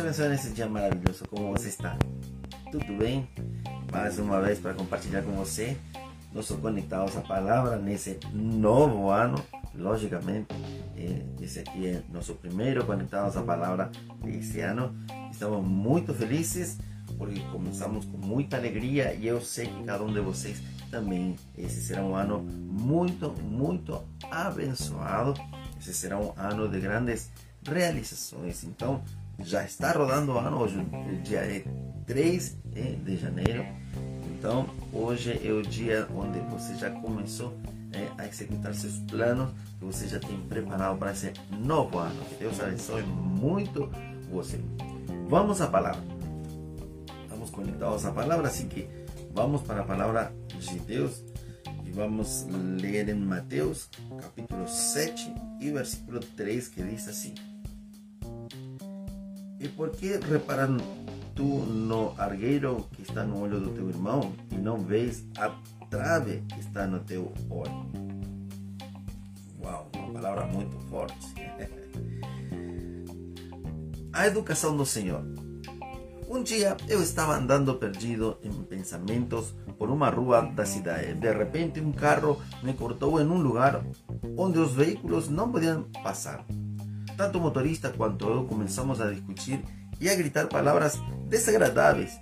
te abençoe nesse dia maravilhoso. Como você está? Tudo bem? Mais uma vez para compartilhar com você. Nós conectados à palavra nesse novo ano. Logicamente, eh, esse aqui é nosso primeiro conectados à palavra desse ano. Estamos muito felizes porque começamos com muita alegria e eu sei que cada um de vocês também. Esse será um ano muito, muito abençoado. Esse será um ano de grandes realizações. Então, já está rodando o ano, hoje o dia é 3 de janeiro. Então, hoje é o dia onde você já começou é, a executar seus planos que você já tem preparado para esse novo ano. Que Deus abençoe muito você. Vamos à palavra. Estamos conectados à palavra, assim que vamos para a palavra de Deus e vamos ler em Mateus, capítulo 7 e versículo 3, que diz assim. E por que reparar tu no argueiro que está no olho do teu irmão e não vês a trave que está no teu olho? Uau, uma palavra muito forte. a educação do Senhor. Um dia eu estava andando perdido em pensamentos por uma rua da cidade. De repente, um carro me cortou em um lugar onde os veículos não podiam passar. Tanto motorista quanto eu começamos a discutir e a gritar palavras desagradáveis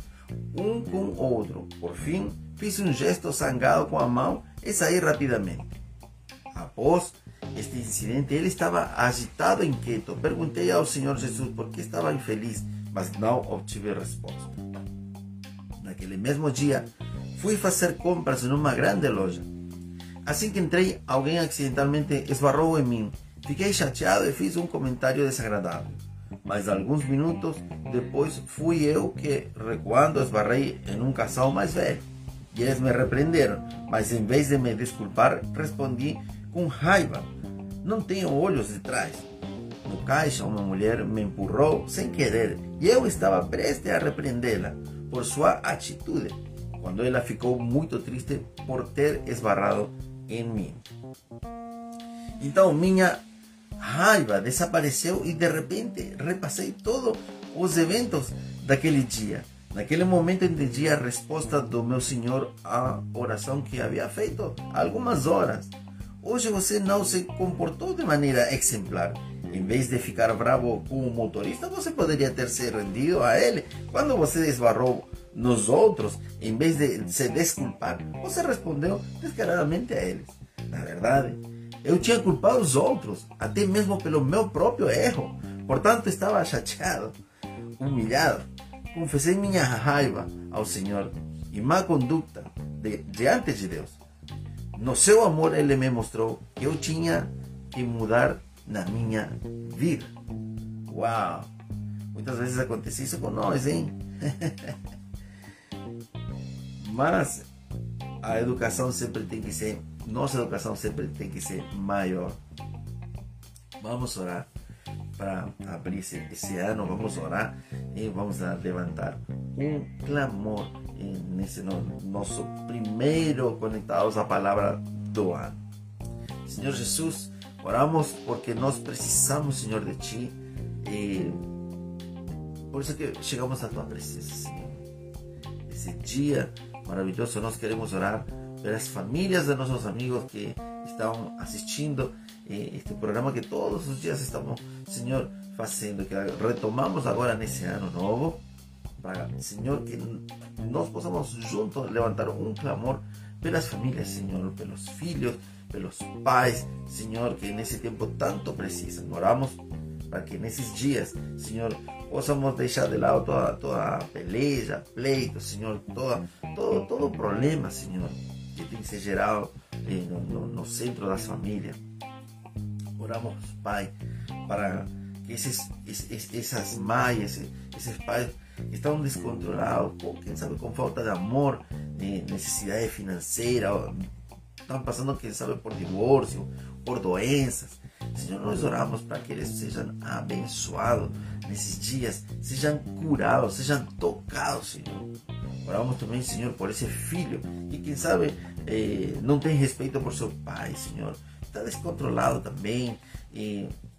um com o outro. Por fim, fiz um gesto zangado com a mão e saí rapidamente. Após este incidente, ele estava agitado e inquieto. Perguntei ao Senhor Jesus por que estava infeliz mas não obtive resposta. Naquele mesmo dia, fui fazer compras numa grande loja. Assim que entrei, alguém acidentalmente esbarrou em mim. Fiquei chateado e fiz um comentário desagradável. Mas alguns minutos depois fui eu que, recuando, esbarrei em um casal mais velho. E eles me repreenderam, mas em vez de me desculpar, respondi com raiva: Não tenho olhos de trás. No caixa, uma mulher me empurrou sem querer e eu estava prestes a repreendê-la por sua atitude, quando ela ficou muito triste por ter esbarrado em mim. Então minha raiva desapareceu e de repente repassei todos os eventos daquele dia. Naquele momento entendi a resposta do meu Senhor à oração que havia feito há algumas horas. Hoje você não se comportou de maneira exemplar. Em vez de ficar bravo com o motorista, você poderia ter se rendido a ele quando você esbarrou nos outros, em vez de se desculpar. Você respondeu descaradamente a eles. Na verdade, eu tinha culpado os outros, até mesmo pelo meu próprio erro. Portanto, estava chateado, humilhado. Confessei minha raiva ao Senhor e má conduta de, diante de Deus. No seu amor, ele me mostrou que eu tinha que mudar na minha vida. Uau! Muitas vezes acontece isso com nós, hein? Mas a educação sempre tem que ser, nossa educação sempre tem que ser maior. Vamos orar para abrir esse, esse, ano, vamos orar e vamos levantar um clamor nesse no, nosso primeiro conectados à palavra do ano. Senhor Jesus, Oramos porque nós precisamos, Senhor, de Ti. E por isso que chegamos à Tua presença, Senhor. Esse dia maravilhoso, nós queremos orar pelas famílias de nossos amigos que estão assistindo este programa que todos os dias estamos, Senhor, fazendo, que retomamos agora nesse ano novo, para, Senhor, que nós possamos juntos levantar um clamor pelas famílias, Senhor, pelos filhos, pelos pais, Senhor, que nesse tempo tanto precisam. Oramos para que nesses dias, Senhor, possamos deixar de lado toda, toda peleja, pleito, Senhor, toda, todo, todo problema, Senhor, tem se gerado eh, no, no, no, centro das famílias. Oramos, Pai, para que esses, esses essas mães, esses, esses pais que estão descontrolados, quem sabe com falta de amor, eh, necessidade financeira, estão passando, quem sabe, por divórcio, por doenças. Senhor, nós oramos para que eles sejam abençoados nesses dias, sejam curados, sejam tocados, Senhor. Oramos também, Senhor, por esse filho que, quem sabe, eh, não tem respeito por seu pai, Senhor. Está descontrolado também.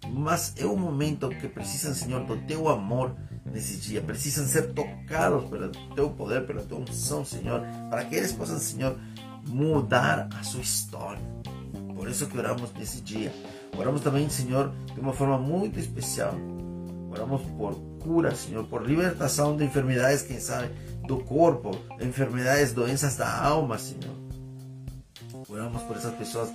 mas é um momento que precisam, Senhor, do teu amor, nesse dia, precisam ser tocados pelo teu poder, pela tua unção, Senhor, para que eles possam, Senhor, mudar a sua história. Por isso que oramos nesse dia. Oramos também, Senhor, de uma forma muito especial. Oramos por cura, Senhor, por libertação de enfermidades, quem sabe, do corpo, enfermidades, doenças da alma, Senhor. Oramos por essas pessoas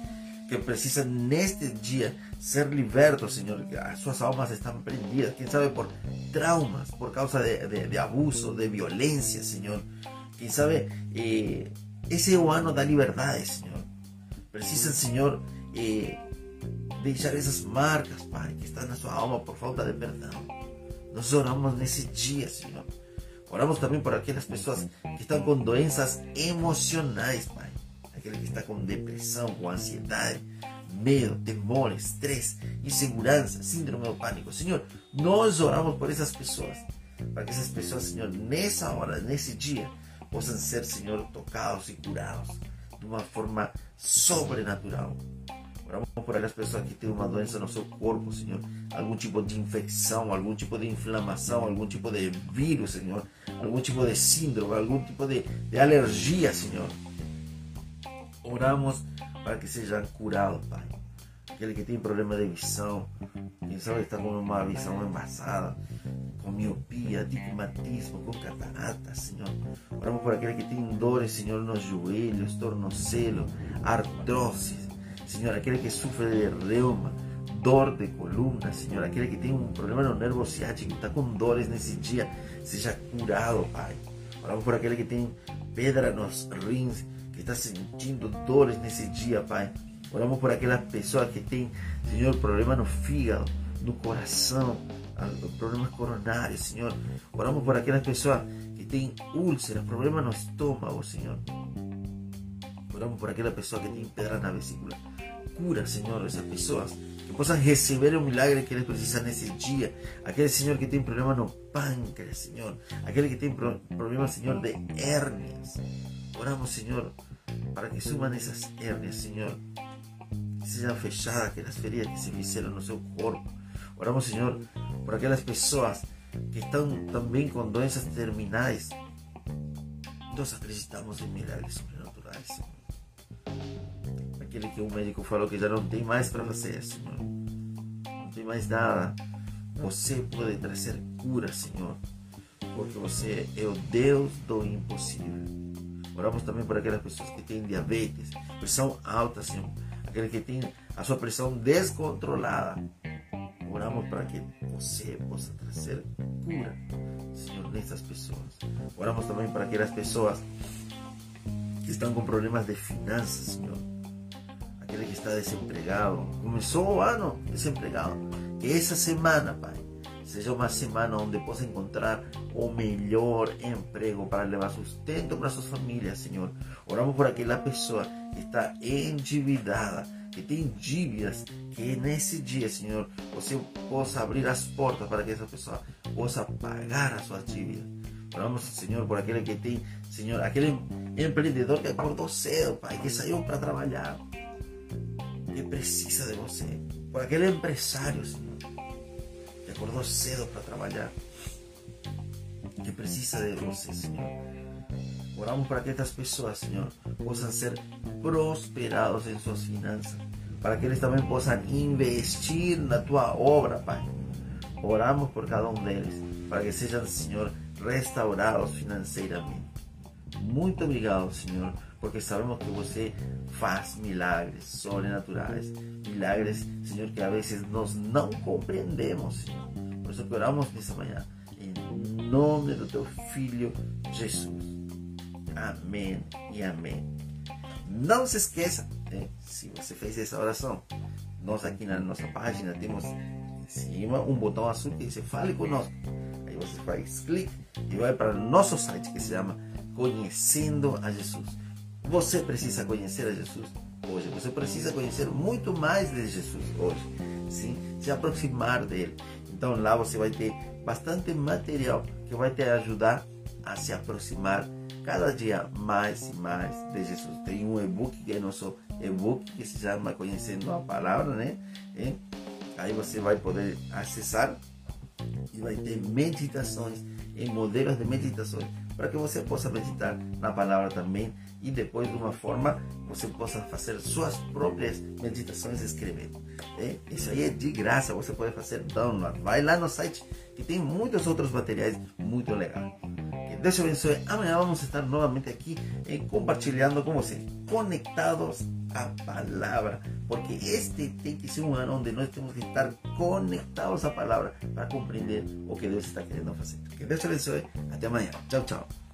que precisam neste dia ser libertos, Senhor, que as suas almas estão prendidas, quem sabe por traumas, por causa de, de, de abuso, de violência, Senhor. Quem sabe eh, esse ano da liberdade, Senhor. Precisam, Senhor, eh, deixar essas marcas, Pai, que estão na sua alma por falta de perdão. Nós oramos nesse dia, Senhor. Oramos também por aquelas pessoas que estão com doenças emocionais, Pai aquele que está com depressão, com ansiedade, medo, temor, estresse, insegurança, síndrome do pânico. Senhor, nós oramos por essas pessoas, para que essas pessoas, Senhor, nessa hora, nesse dia, possam ser, Senhor, tocados e curados de uma forma sobrenatural. Oramos por aquelas pessoas que têm uma doença no seu corpo, Senhor. Algum tipo de infecção, algum tipo de inflamação, algum tipo de vírus, Senhor. Algum tipo de síndrome, algum tipo de, de alergia, Senhor. Oramos para que sejam curados, Pai. Aquele que tem problema de visão, quem sabe está com uma visão embaçada, com miopia, digmatismo, com catarata, Senhor. Oramos por aquele que tem dores, Senhor, nos joelhos, tornozelo, artrose, Senhor, aquele que sofre de reuma, dor de coluna, Senhor, aquele que tem um problema no nervo ciático, está com dores nesse dia, seja curado, Pai. Oramos por aquele que tem pedra nos rins, que está sentindo dores nesse dia, Pai. Oramos por aquela pessoa que tem, Senhor, problema no fígado, no coração, problemas coronários, Senhor. Oramos por aquela pessoa que tem úlcera, problema no estômago, Senhor. Oramos por aquela pessoa que tem pedra na vesícula. Cura, Senhor, essas pessoas que possam receber o milagre que eles precisam nesse dia. Aquele Senhor que tem problema no pâncreas, Senhor. Aquele que tem problema, Senhor, de hérnias. Oramos, Senhor, para que suban essas hérnias, Senhor. Que sejam fechadas aquelas feridas que se fizeram no seu corpo. Oramos, Senhor, por aquelas pessoas que estão também com doenças terminais. Nós acreditamos em milagres sobrenaturais, Senhor. Aquele que o médico falou que já não tem mais para fazer, Senhor. Não tem mais nada. Você pode trazer cura, Senhor. Porque você é o Deus do impossível. Oramos também por aquelas pessoas que têm diabetes, pressão alta, Senhor. Aquele que tem a sua pressão descontrolada. Oramos para que você possa trazer cura, Senhor, nessas pessoas. Oramos também para aquelas pessoas que estão com problemas de finanças, Senhor. Aquele que está desempregado. Começou o ano desempregado. Que essa semana, Pai, seja uma semana onde possa encontrar o melhor emprego para levar sustento para suas famílias, Senhor. Oramos por aquela pessoa que está endividada, que tem dívidas, que nesse dia, Senhor, você possa abrir as portas para que essa pessoa possa pagar as suas dívidas. Oramos, Senhor, por aquele que tem, Senhor, aquele empreendedor que acordou cedo, Pai, que saiu para trabalhar, que precisa de você. Por aquele empresário, Senhor acordou cedo para trabalhar, que precisa de você, Senhor. Oramos para que estas pessoas, Senhor, possam ser prosperados em suas finanças, para que eles também possam investir na tua obra, Pai. Oramos por cada um deles, para que sejam, Senhor, restaurados financeiramente. Muito obrigado, Senhor, porque sabemos que você faz milagres sobrenaturais, milagres, Senhor, que a vezes nós não compreendemos, Senhor. Por isso que oramos nessa manhã, em nome do teu Filho Jesus. Amém e amém. Não se esqueça, né? se você fez essa oração, nós aqui na nossa página temos em cima um botão azul que diz Fale conosco. Aí você faz clique e vai para o nosso site que se chama Conhecendo a Jesus. Você precisa conhecer a Jesus hoje. Você precisa conhecer muito mais de Jesus hoje. Sim? Se aproximar dele. Então lá você vai ter bastante material que vai te ajudar a se aproximar cada dia mais e mais de Jesus. Tem um e-book que é nosso e-book que se chama Conhecendo a Palavra, né? E aí você vai poder acessar e vai ter meditações em modelos de meditações para que você possa meditar na palavra também e depois de uma forma você possa fazer suas próprias meditações escrevendo. É? Isso aí é de graça, você pode fazer download. Vai lá no site que tem muitos outros materiais muito legais. Que Deus te abençoe. Amanhã vamos estar novamente aqui eh, compartilhando com você, conectados a palabra, porque este tiene que un donde nosotros tenemos que estar conectados a palabra para comprender o que Dios está queriendo hacer. Que Dios te bendiga. Hasta mañana. Chao, chao.